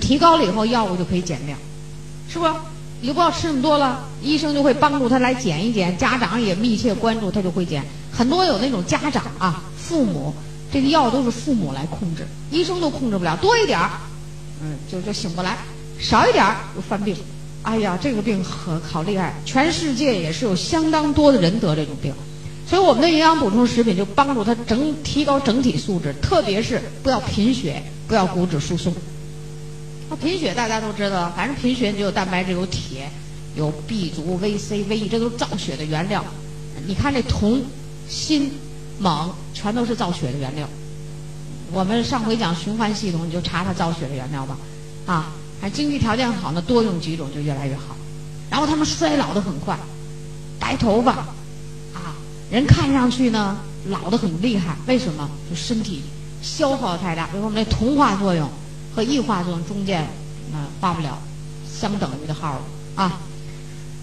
提高了以后，药物就可以减量，是不？你就不要吃那么多了，医生就会帮助他来减一减，家长也密切关注，他就会减。很多有那种家长啊，父母这个药都是父母来控制，医生都控制不了，多一点儿，嗯，就就醒不来；少一点儿就犯病。哎呀，这个病很好厉害，全世界也是有相当多的人得这种病，所以我们的营养补充食品就帮助他整提高整体素质，特别是不要贫血，不要骨质疏松。那贫血大家都知道，反正贫血就有蛋白质、有铁、有 B 族、VC、V，这都是造血的原料。你看这铜、锌、锰，全都是造血的原料。我们上回讲循环系统，你就查查造血的原料吧。啊，还经济条件好呢，多用几种就越来越好。然后他们衰老的很快，白头发，啊，人看上去呢老的很厉害。为什么？就身体消耗太大，比如说我们这同化作用。和异化作用中间，啊，画不了相等于的号了啊。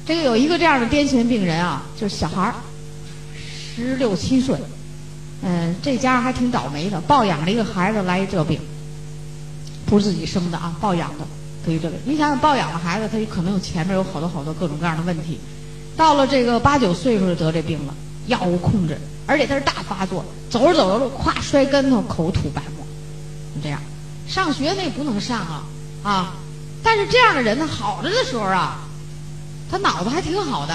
这个有一个这样的癫痫病人啊，就是小孩儿，十六七岁，嗯，这家还挺倒霉的，抱养了一个孩子来这病，不是自己生的啊，抱养的得这病。你想想，抱养的孩子，他有可能有前面有好多好多各种各样的问题，到了这个八九岁时候就得这病了，药物控制，而且他是大发作，走着走着路，咵摔跟头，口吐白沫，就这样。上学那不能上啊啊！但是这样的人呢，好着的时候啊，他脑子还挺好的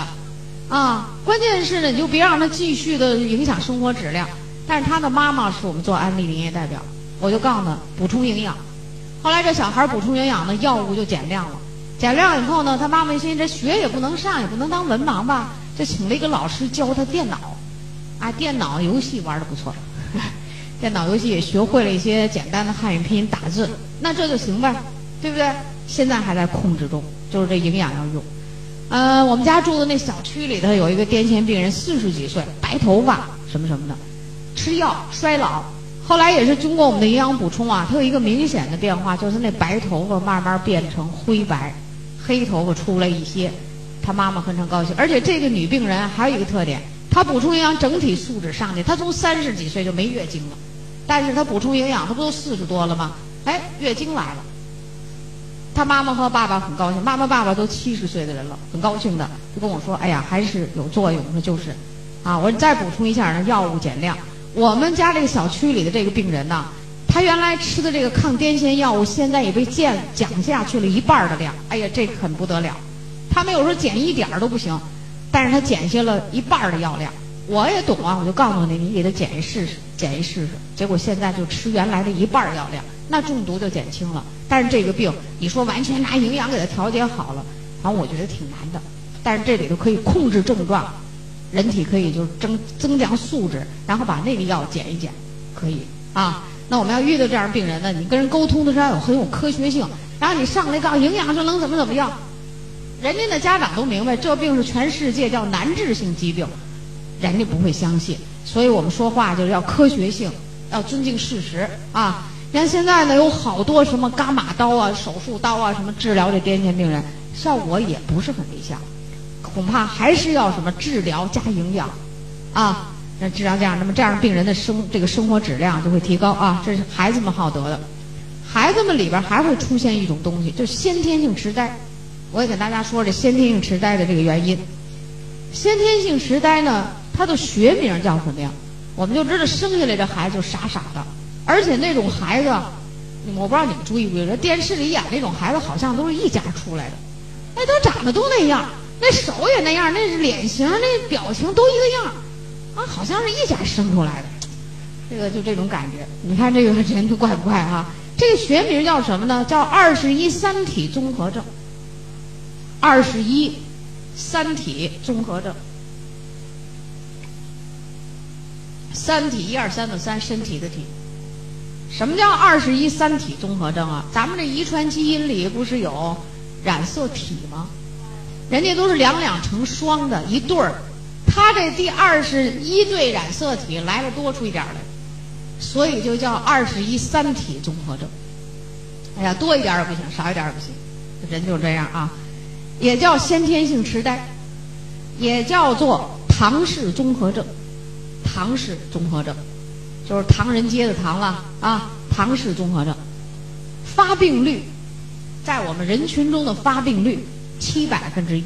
啊。关键是呢，你就别让他继续的影响生活质量。但是他的妈妈是我们做安利的营业代表，我就告诉他补充营养。后来这小孩补充营养呢，药物就减量了。减量以后呢，他妈妈一心这学也不能上，也不能当文盲吧，就请了一个老师教他电脑，啊，电脑游戏玩的不错。电脑游戏也学会了一些简单的汉语拼音打字，那这就行呗，对不对？现在还在控制中，就是这营养要用。呃，我们家住的那小区里头有一个癫痫病人，四十几岁，白头发什么什么的，吃药衰老。后来也是经过我们的营养补充啊，他有一个明显的变化，就是那白头发慢慢变成灰白，黑头发出来一些。他妈妈非常高兴，而且这个女病人还有一个特点，她补充营养，整体素质上去，她从三十几岁就没月经了。但是他补充营养，他不都四十多了吗？哎，月经来了，他妈妈和爸爸很高兴。妈妈、爸爸都七十岁的人了，很高兴的，就跟我说：“哎呀，还是有作用。”说就是，啊，我说你再补充一下呢，药物减量。我们家这个小区里的这个病人呢，他原来吃的这个抗癫痫药物，现在也被降降下去了一半的量。哎呀，这很不得了。他没有说减一点都不行，但是他减下了一半的药量。我也懂啊，我就告诉你，你给他减一试试，减一试试。结果现在就吃原来的一半药量，那中毒就减轻了。但是这个病，你说完全拿营养给他调节好了，反正我觉得挺难的。但是这里头可以控制症状，人体可以就增增强素质，然后把那个药减一减，可以啊。那我们要遇到这样的病人呢，你跟人沟通的时候要有很有科学性，然后你上来告营养说能怎么怎么样，人家的家长都明白，这病是全世界叫难治性疾病。人家不会相信，所以我们说话就是要科学性，要尊敬事实啊！你看现在呢，有好多什么伽马刀啊、手术刀啊，什么治疗这癫痫病人，效果也不是很理想，恐怕还是要什么治疗加营养啊！那治疗这样，那么这样病人的生这个生活质量就会提高啊！这是孩子们好得的，孩子们里边还会出现一种东西，就是先天性痴呆。我也给大家说这先天性痴呆的这个原因。先天性痴呆呢？他的学名叫什么呀？我们就知道生下来这孩子就傻傻的，而且那种孩子，我不知道你们注意不注意，电视里演那种孩子好像都是一家出来的，那都长得都那样，那手也那样，那是脸型、那表情都一个样，啊，好像是一家生出来的，这个就这种感觉。你看这个人就怪不怪哈？这个学名叫什么呢？叫二十一三体综合症。二十一三体综合症。三体一二三的三身体的体，什么叫二十一三体综合症啊？咱们这遗传基因里不是有染色体吗？人家都是两两成双的一对儿，他这第二十一对染色体来了多出一点来，所以就叫二十一三体综合症。哎呀，多一点也不行，少一点也不行，人就这样啊，也叫先天性痴呆，也叫做唐氏综合症。唐氏综合症，就是唐人街的唐了啊！唐氏综合症，发病率在我们人群中的发病率七百分之一，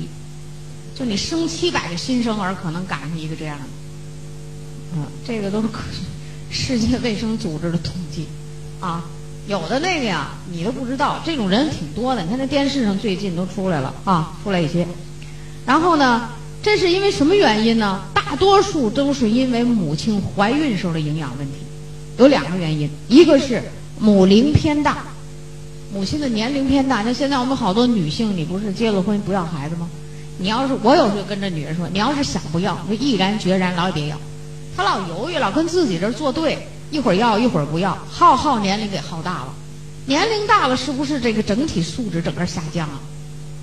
就你生七百个新生儿，可能赶上一个这样的。嗯，这个都是世界卫生组织的统计啊。有的那个呀，你都不知道，这种人挺多的。你看那电视上最近都出来了啊，出来一些。然后呢，这是因为什么原因呢？大多数都是因为母亲怀孕时候的营养问题。有两个原因，一个是母龄偏大，母亲的年龄偏大。那现在我们好多女性，你不是结了婚不要孩子吗？你要是我有时候跟这女人说，你要是想不要，就毅然决然，老也别要。她老犹豫，老跟自己这作对。一会儿要一会儿不要，耗耗年龄给耗大了，年龄大了是不是这个整体素质整个下降啊？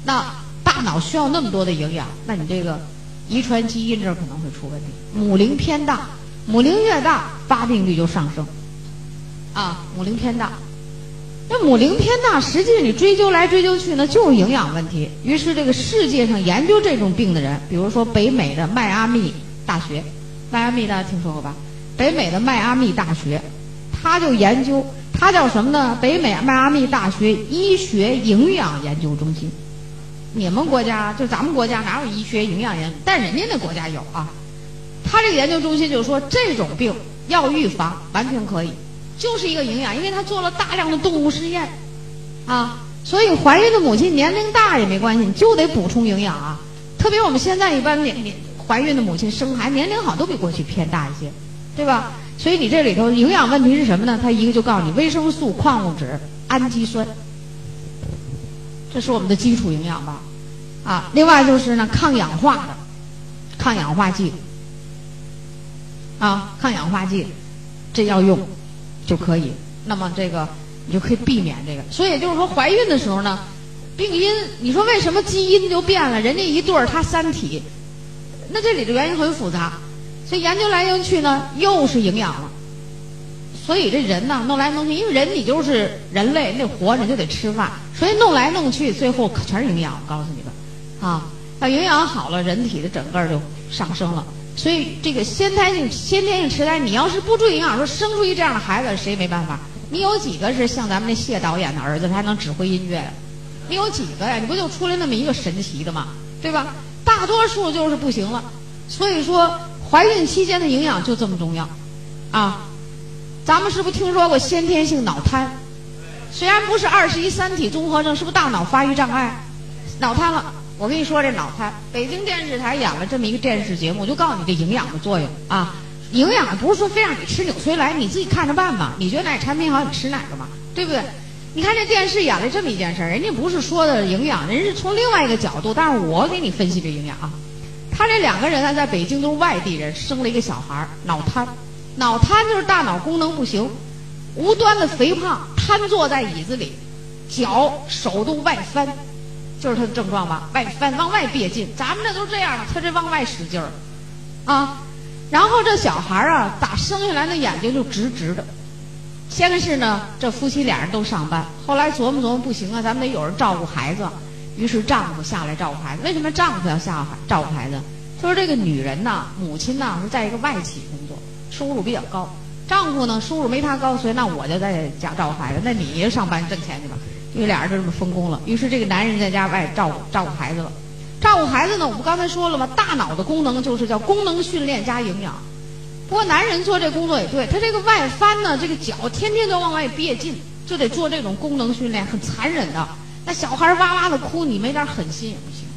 那大脑需要那么多的营养，那你这个遗传基因这可能会出问题。母龄偏大，母龄越大发病率就上升，啊，母龄偏大，那母龄偏大，实际你追究来追究去呢，就是营养问题。于是这个世界上研究这种病的人，比如说北美的迈阿密大学，迈阿密大家听说过吧？北美的迈阿密大学，他就研究，他叫什么呢？北美迈阿密大学医学营养研究中心。你们国家就咱们国家哪有医学营养研？但人家那国家有啊。他这个研究中心就说，这种病要预防完全可以，就是一个营养，因为他做了大量的动物实验，啊，所以怀孕的母亲年龄大也没关系，你就得补充营养啊。特别我们现在一般年年怀孕的母亲生孩年龄好都比过去偏大一些。对吧？所以你这里头营养问题是什么呢？他一个就告诉你维生素、矿物质、氨基酸，这是我们的基础营养吧？啊，另外就是呢，抗氧化的抗氧化剂啊，抗氧化剂这要用就可以。那么这个你就可以避免这个。所以就是说，怀孕的时候呢，病因你说为什么基因就变了？人家一对儿他三体，那这里的原因很复杂。所以研究来研究去呢，又是营养了。所以这人呢，弄来弄去，因为人你就是人类，那活着就得吃饭，所以弄来弄去，最后全是营养。我告诉你们，啊，要营养好了，人体的整个就上升了。所以这个先天性先天性痴呆，你要是不注意营养，说生出一这样的孩子，谁也没办法。你有几个是像咱们那谢导演的儿子，他还能指挥音乐？你有几个呀？你不就出来那么一个神奇的吗？对吧？大多数就是不行了。所以说。怀孕期间的营养就这么重要，啊，咱们是不是听说过先天性脑瘫？虽然不是二十一三体综合症，是不是大脑发育障碍？脑瘫了，我跟你说这脑瘫，北京电视台演了这么一个电视节目，我就告诉你这营养的作用啊。营养不是说非让你吃纽崔莱，你自己看着办吧。你觉得哪产品好，你吃哪个嘛，对不对？你看这电视演了这么一件事儿，人家不是说的营养，人是从另外一个角度，但是我给你分析这营养啊。他这两个人呢，在北京都是外地人，生了一个小孩儿，脑瘫。脑瘫就是大脑功能不行，无端的肥胖，瘫坐在椅子里，脚手都外翻，就是他的症状吧？外翻，往外别劲。咱们这都这样了，他这往外使劲儿，啊。然后这小孩儿啊，打生下来那眼睛就直直的。先是呢，这夫妻俩人都上班，后来琢磨琢磨不行啊，咱们得有人照顾孩子。于是丈夫下来照顾孩子。为什么丈夫要下照顾孩子？他说这个女人呐，母亲呐是在一个外企工作，收入比较高。丈夫呢收入没她高，所以那我就在家照顾孩子。那你上班挣钱去吧。因为俩人就这么分工了。于是这个男人在家外照顾照顾孩子了。照顾孩子呢，我不刚才说了吗？大脑的功能就是叫功能训练加营养。不过男人做这工作也对，他这个外翻呢，这个脚天天都往外别劲，就得做这种功能训练，很残忍的。那小孩哇哇的哭，你没点狠心也不行，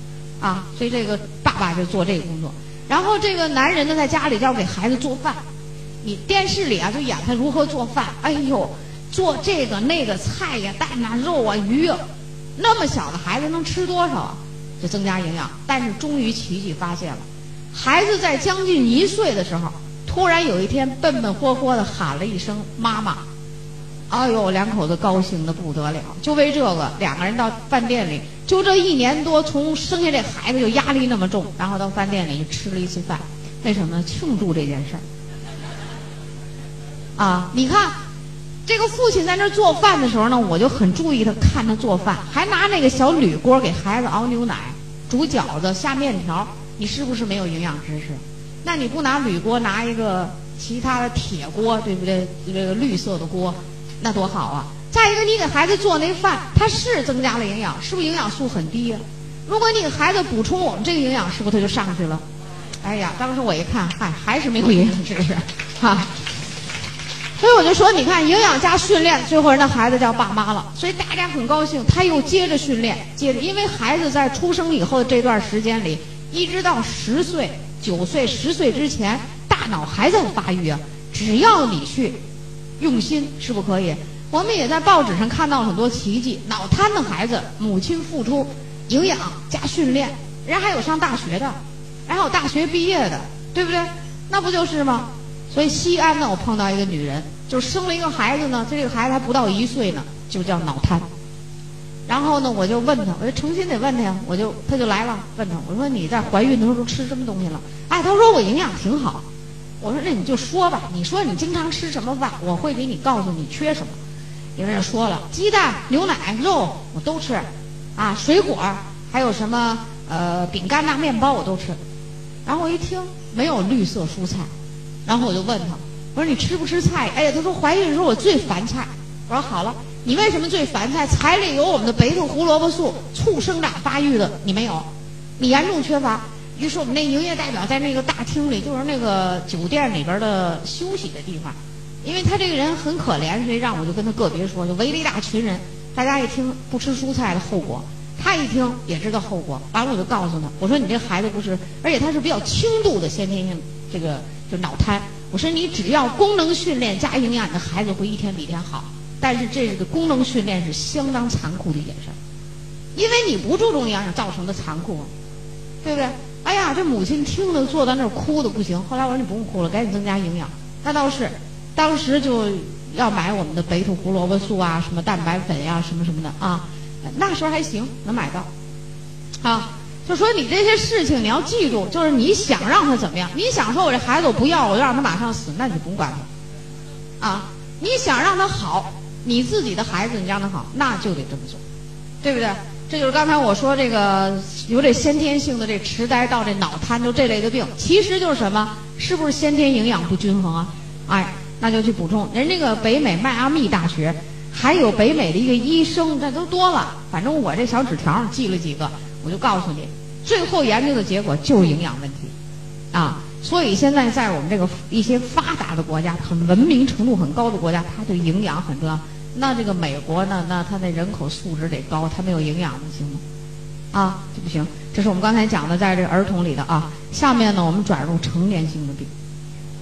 啊！所以这个爸爸就做这个工作，然后这个男人呢在家里就要给孩子做饭。你电视里啊就演他如何做饭，哎呦，做这个那个菜呀、蛋啊、肉啊、鱼啊，那么小的孩子能吃多少啊？就增加营养。但是终于奇迹发现了，孩子在将近一岁的时候，突然有一天笨笨活活的喊了一声“妈妈”。哎呦，两口子高兴的不得了，就为这个，两个人到饭店里，就这一年多，从生下这孩子就压力那么重，然后到饭店里吃了一次饭，为什么？庆祝这件事儿。啊，你看，这个父亲在那做饭的时候呢，我就很注意他，看他做饭，还拿那个小铝锅给孩子熬牛奶、煮饺子、下面条，你是不是没有营养知识？那你不拿铝锅，拿一个其他的铁锅，对不对？这个绿色的锅。那多好啊！再一个，你给孩子做那饭，它是增加了营养，是不是营养素很低呀？如果你给孩子补充我们这个营养，是不是他就上去了？哎呀，当时我一看，嗨，还是没有营养知识，哈。所以我就说，你看营养加训练，最后人家孩子叫爸妈了。所以大家很高兴，他又接着训练，接着，因为孩子在出生以后的这段时间里，一直到十岁、九岁、十岁之前，大脑还在发育啊。只要你去用心，是不可以？我们也在报纸上看到很多奇迹，脑瘫的孩子，母亲付出营养加训练，人还有上大学的，还有大学毕业的，对不对？那不就是吗？所以西安呢，我碰到一个女人，就生了一个孩子呢，这个孩子还不到一岁呢，就叫脑瘫。然后呢，我就问她，我就诚心得问她呀，我就她就来了，问她，我说你在怀孕的时候吃什么东西了？哎，她说我营养挺好。我说那你就说吧，你说你经常吃什么饭，我会给你告诉你缺什么。有人说了，鸡蛋、牛奶、肉我都吃，啊，水果还有什么呃饼干呐、面包我都吃。然后我一听没有绿色蔬菜。然后我就问他，我说你吃不吃菜？哎呀，他说怀孕的时候我最烦菜。我说好了，你为什么最烦菜？菜里有我们的贝塔胡萝卜素，促生长发育的，你没有，你严重缺乏。于是我们那营业代表在那个大厅里，就是那个酒店里边的休息的地方，因为他这个人很可怜，所以让我就跟他个别说，就围了一大群人，大家一听不吃蔬菜的后果，他一听也知道后果。完了我就告诉他，我说你这孩子不是，而且他是比较轻度的先天性这个。就脑瘫，我说你只要功能训练加营养，你的孩子会一天比一天好。但是这个功能训练是相当残酷的一件事，因为你不注重营养造成的残酷，对不对？哎呀，这母亲听了坐在那儿哭的不行。后来我说你不用哭了，赶紧增加营养。那倒是，当时就要买我们的贝塔胡萝卜素啊，什么蛋白粉呀，什么什么的啊。那时候还行，能买到，啊。就说你这些事情你要记住，就是你想让他怎么样？你想说我这孩子我不要，我就让他马上死，那你就不用管他，啊！你想让他好，你自己的孩子你让他好，那就得这么做，对不对？这就是刚才我说这个有这先天性的这痴呆到这脑瘫就这类的病，其实就是什么？是不是先天营养不均衡啊？哎，那就去补充。人这个北美迈阿密大学还有北美的一个医生，这都多了。反正我这小纸条记了几个，我就告诉你。最后研究的结果就是营养问题，啊，所以现在在我们这个一些发达的国家，很文明程度很高的国家，它对营养很重要。那这个美国呢，那它那人口素质得高，它没有营养的行吗？啊，就不行。这是我们刚才讲的，在这儿童里的啊。下面呢，我们转入成年性的病。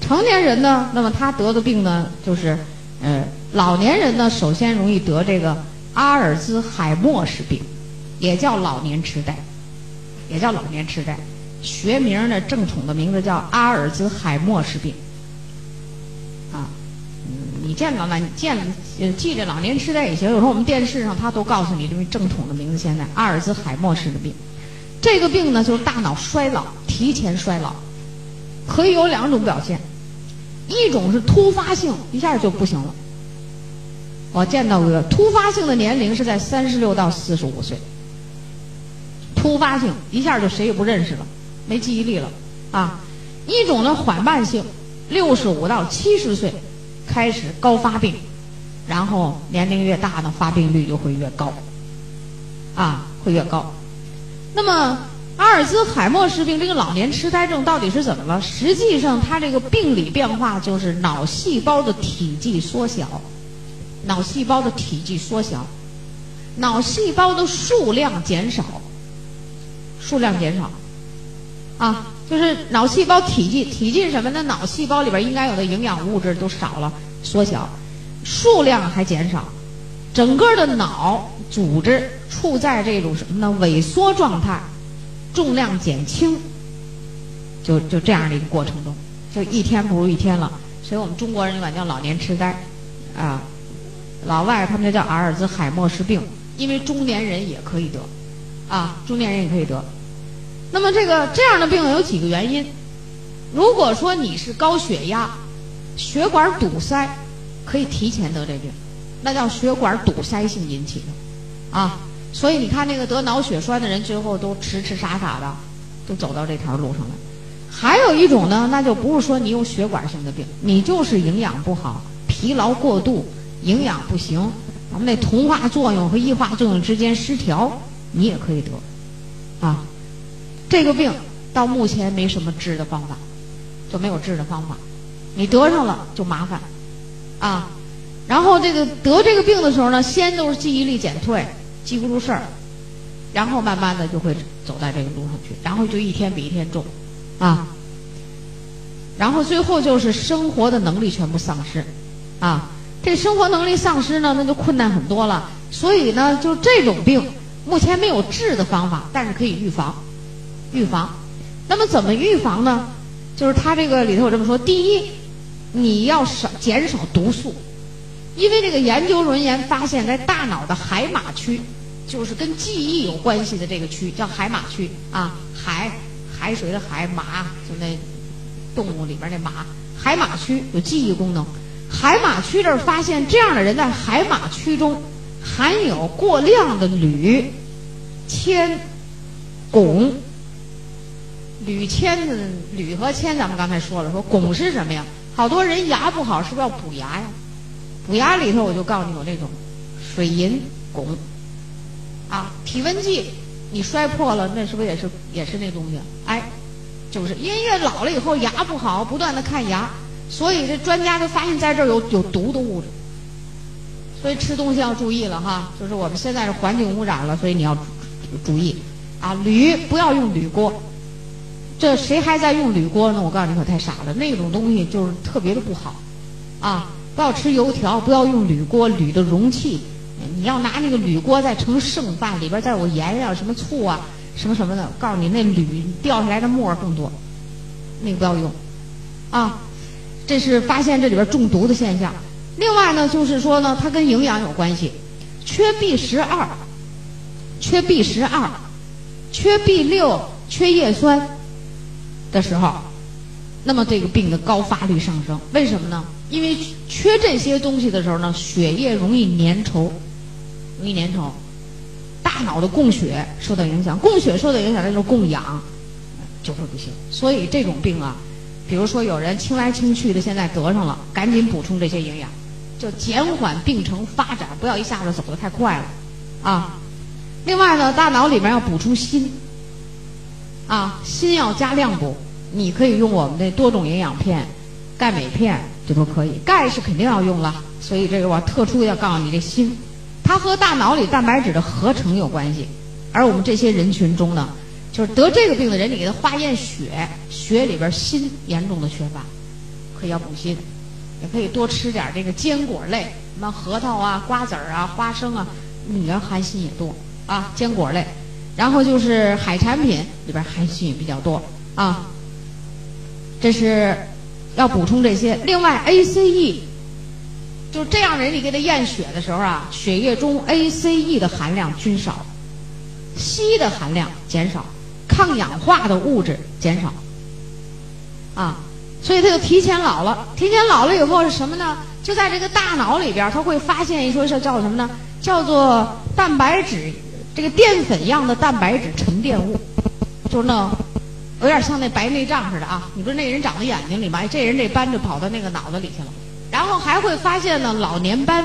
成年人呢，那么他得的病呢，就是呃，老年人呢，首先容易得这个阿尔兹海默氏病，也叫老年痴呆。也叫老年痴呆，学名呢正统的名字叫阿尔兹海默氏病。啊，嗯，你见老年见记着老年痴呆也行。有时候我们电视上他都告诉你这个正统的名字。现在阿尔兹海默氏的病，这个病呢就是大脑衰老，提前衰老，可以有两种表现，一种是突发性，一下就不行了。我见到过突发性的年龄是在三十六到四十五岁。突发性一下就谁也不认识了，没记忆力了，啊！一种呢缓慢性，六十五到七十岁开始高发病，然后年龄越大呢发病率就会越高，啊，会越高。那么阿尔兹海默氏病这个老年痴呆症到底是怎么了？实际上它这个病理变化就是脑细胞的体积缩小，脑细胞的体积缩小，脑细胞的数量减少。数量减少，啊，就是脑细胞体积，体积什么呢？脑细胞里边应该有的营养物质都少了，缩小，数量还减少，整个的脑组织处在这种什么呢？萎缩状态，重量减轻，就就这样的一个过程中，就一天不如一天了。所以我们中国人管叫老年痴呆，啊，老外他们就叫阿尔兹海默氏病，因为中年人也可以得，啊，中年人也可以得。那么这个这样的病有几个原因？如果说你是高血压、血管堵塞，可以提前得这病，那叫血管堵塞性引起的，啊，所以你看那个得脑血栓的人，最后都痴痴傻傻的，都走到这条路上来。还有一种呢，那就不是说你有血管性的病，你就是营养不好、疲劳过度、营养不行，咱们那同化作用和异化作用之间失调，你也可以得，啊，这个病到目前没什么治的方法，就没有治的方法，你得上了就麻烦，啊，然后这个得这个病的时候呢，先都是记忆力减退，记不住事儿，然后慢慢的就会走在这个路上去，然后就一天比一天重，啊，然后最后就是生活的能力全部丧失，啊。这生活能力丧失呢，那就困难很多了。所以呢，就这种病，目前没有治的方法，但是可以预防。预防，那么怎么预防呢？就是他这个里头有这么说：第一，你要少减少毒素，因为这个研究人员发现，在大脑的海马区，就是跟记忆有关系的这个区，叫海马区啊，海海水的海马，就那动物里边那马，海马区有记忆功能。海马区这儿发现，这样的人在海马区中含有过量的铝、铅、汞。铝、铅的铝和铅，咱们刚才说了，说汞是什么呀？好多人牙不好，是不是要补牙呀？补牙里头，我就告诉你有那种水银、汞啊。体温计你摔破了，那是不是也是也是那东西？哎，就是因为老了以后牙不好，不断的看牙。所以这专家就发现，在这儿有有毒的物质，所以吃东西要注意了哈。就是我们现在是环境污染了，所以你要注意啊。铝不要用铝锅，这谁还在用铝锅呢？我告诉你可太傻了，那种东西就是特别的不好啊。不要吃油条，不要用铝锅，铝的容器，你要拿那个铝锅再盛剩饭，里边再有盐呀、什么醋啊、什么什么的。告诉你，那铝掉下来的沫儿更多，那个不要用啊。这是发现这里边中毒的现象。另外呢，就是说呢，它跟营养有关系，缺 B 十二，缺 B 十二，缺 B 六，缺叶酸的时候，那么这个病的高发率上升。为什么呢？因为缺这些东西的时候呢，血液容易粘稠，容易粘稠，大脑的供血受到影响，供血受到影响，那就是供氧就会不行。所以这种病啊。比如说，有人清来清去的，现在得上了，赶紧补充这些营养，就减缓病程发展，不要一下子走得太快了，啊。另外呢，大脑里面要补充锌，啊，锌要加量补，你可以用我们的多种营养片、钙镁片，这都可以。钙是肯定要用了，所以这个我特殊要告诉你，这锌，它和大脑里蛋白质的合成有关系，而我们这些人群中呢。就是得这个病的人，你给他化验血，血里边锌严重的缺乏，可以要补锌，也可以多吃点这个坚果类，什么核桃啊、瓜子儿啊、花生啊，里边含锌也多啊，坚果类。然后就是海产品里边含锌也比较多啊，这是要补充这些。另外，ACE，就这样人，你给他验血的时候啊，血液中 ACE 的含量均少，硒的含量减少。抗氧化的物质减少，啊，所以他就提前老了。提前老了以后是什么呢？就在这个大脑里边，他会发现一说是叫什么呢？叫做蛋白质，这个淀粉样的蛋白质沉淀物，就是那有点像那白内障似的啊。你说那人长在眼睛里吗？这人这斑就跑到那个脑子里去了。然后还会发现呢，老年斑，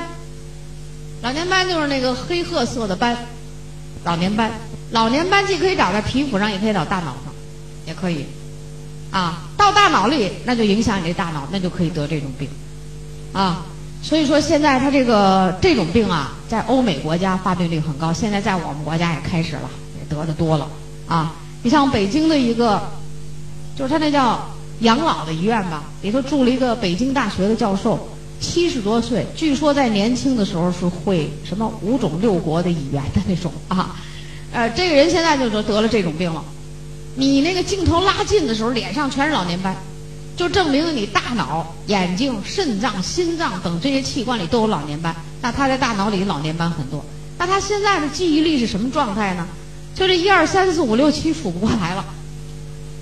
老年斑就是那个黑褐色的斑，老年斑。老年斑既可以长在皮肤上，也可以长大脑上，也可以，啊，到大脑里那就影响你这大脑，那就可以得这种病，啊，所以说现在他这个这种病啊，在欧美国家发病率很高，现在在我们国家也开始了，也得的多了，啊，你像北京的一个，就是他那叫养老的医院吧，里头住了一个北京大学的教授，七十多岁，据说在年轻的时候是会什么五种六国的语言的那种啊。呃，这个人现在就得得了这种病了。你那个镜头拉近的时候，脸上全是老年斑，就证明了你大脑、眼睛、肾脏、心脏等这些器官里都有老年斑。那他在大脑里老年斑很多。那他现在的记忆力是什么状态呢？就这一二三四五六七数不过来了，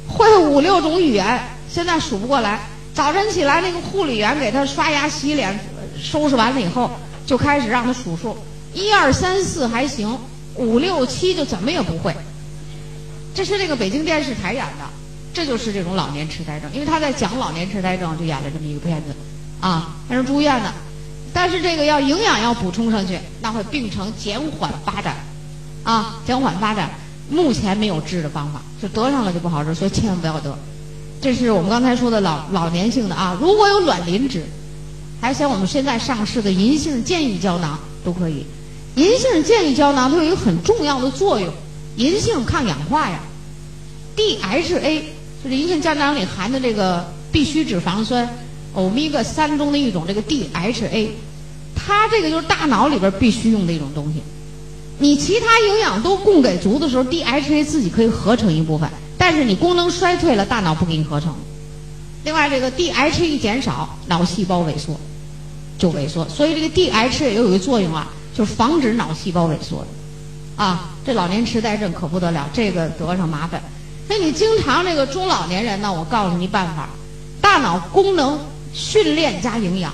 会五六种语言，现在数不过来。早晨起来，那个护理员给他刷牙、洗脸、收拾完了以后，就开始让他数数，一二三四还行。五六七就怎么也不会，这是那个北京电视台演的，这就是这种老年痴呆症。因为他在讲老年痴呆症，就演了这么一个片子，啊，他是住院的，但是这个要营养要补充上去，那会病程减缓发展，啊，减缓发展。目前没有治的方法，就得上了就不好治，所以千万不要得。这是我们刚才说的老老年性的啊，如果有卵磷脂，还像我们现在上市的银杏健益胶囊都可以。银杏健益胶囊它有一个很重要的作用，银杏抗氧化呀。DHA 就是银杏胶囊里含的这个必需脂肪酸，欧米伽三中的一种这个 DHA，它这个就是大脑里边必须用的一种东西。你其他营养都供给足的时候，DHA 自己可以合成一部分，但是你功能衰退了，大脑不给你合成。另外，这个 DHA 一减少，脑细胞萎缩就萎缩，所以这个 DHA 也有一个作用啊，就是防止脑细胞萎缩的。啊，这老年痴呆症可不得了，这个得上麻烦。那你经常这个中老年人呢，我告诉你办法，大脑功能训练加营养，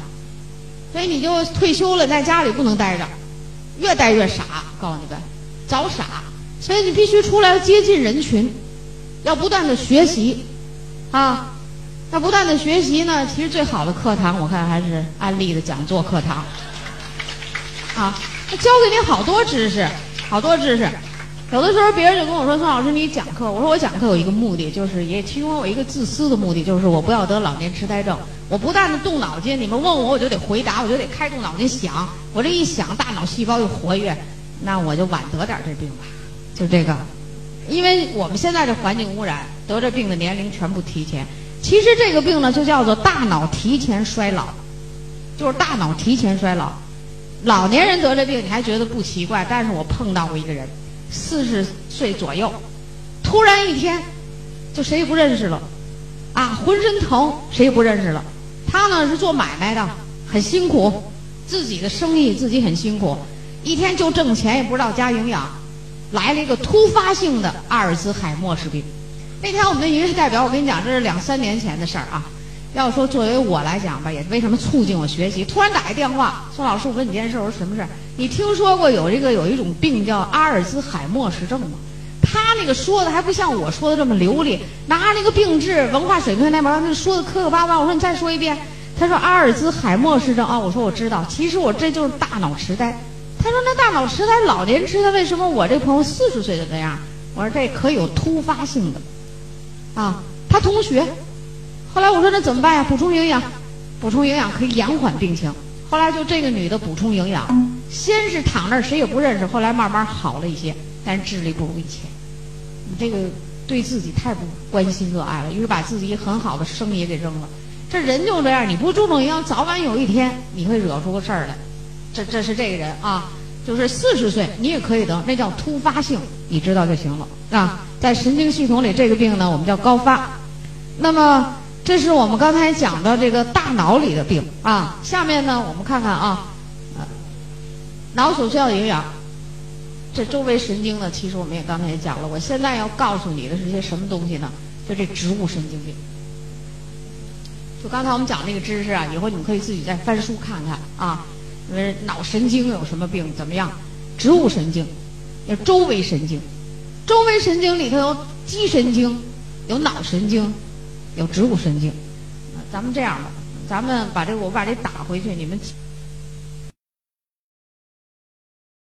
所以你就退休了，在家里不能待着。越待越傻，告诉你们，早傻，所以你必须出来接近人群，要不断的学习，啊，那不断的学习呢。其实最好的课堂，我看还是安利的讲座课堂，啊，他教给你好多知识，好多知识。有的时候别人就跟我说：“孙老师，你讲课。”我说：“我讲课有一个目的，就是也其中有一个自私的目的，就是我不要得老年痴呆症。我不但的动脑筋，你们问我我就得回答，我就得开动脑筋想。我这一想，大脑细胞又活跃，那我就晚得点这病吧。就这个，因为我们现在这环境污染，得这病的年龄全部提前。其实这个病呢，就叫做大脑提前衰老，就是大脑提前衰老。老年人得这病，你还觉得不奇怪？但是我碰到过一个人。四十岁左右，突然一天，就谁也不认识了，啊，浑身疼，谁也不认识了。他呢是做买卖的，很辛苦，自己的生意自己很辛苦，一天就挣钱，也不知道加营养，来了一个突发性的阿尔兹海默氏病。那天我们的银事代表，我跟你讲，这是两三年前的事儿啊。要说作为我来讲吧，也为什么促进我学习？突然打一电话，宋老师，我问你件事，我说什么事儿？你听说过有这个有一种病叫阿尔兹海默氏症吗？他那个说的还不像我说的这么流利，拿着那个病志文化水平那边那说的磕磕巴巴。我说你再说一遍。他说阿尔兹海默氏症啊，我说我知道，其实我这就是大脑痴呆。他说那大脑痴呆老年痴呆为什么我这朋友四十岁就这样？我说这可有突发性的，啊，他同学。后来我说那怎么办呀？补充营养，补充营养可以延缓病情。后来就这个女的补充营养，先是躺那儿谁也不认识，后来慢慢好了一些，但是智力不如以前。你这个对自己太不关心热爱了，于是把自己很好的生意给扔了。这人就这样，你不注重营养，早晚有一天你会惹出个事儿来。这这是这个人啊，就是四十岁你也可以得，那叫突发性，你知道就行了啊。在神经系统里，这个病呢我们叫高发。那么。这是我们刚才讲的这个大脑里的病啊。下面呢，我们看看啊，脑所需要的营养。这周围神经呢，其实我们也刚才也讲了。我现在要告诉你的是些什么东西呢？就这植物神经病。就刚才我们讲那个知识啊，以后你们可以自己再翻书看看啊。因为脑神经有什么病？怎么样？植物神经，有周围神经。周围神经里头有肌神经，有脑神经。有植物神经，咱们这样吧，咱们把这个我把这打回去，你们。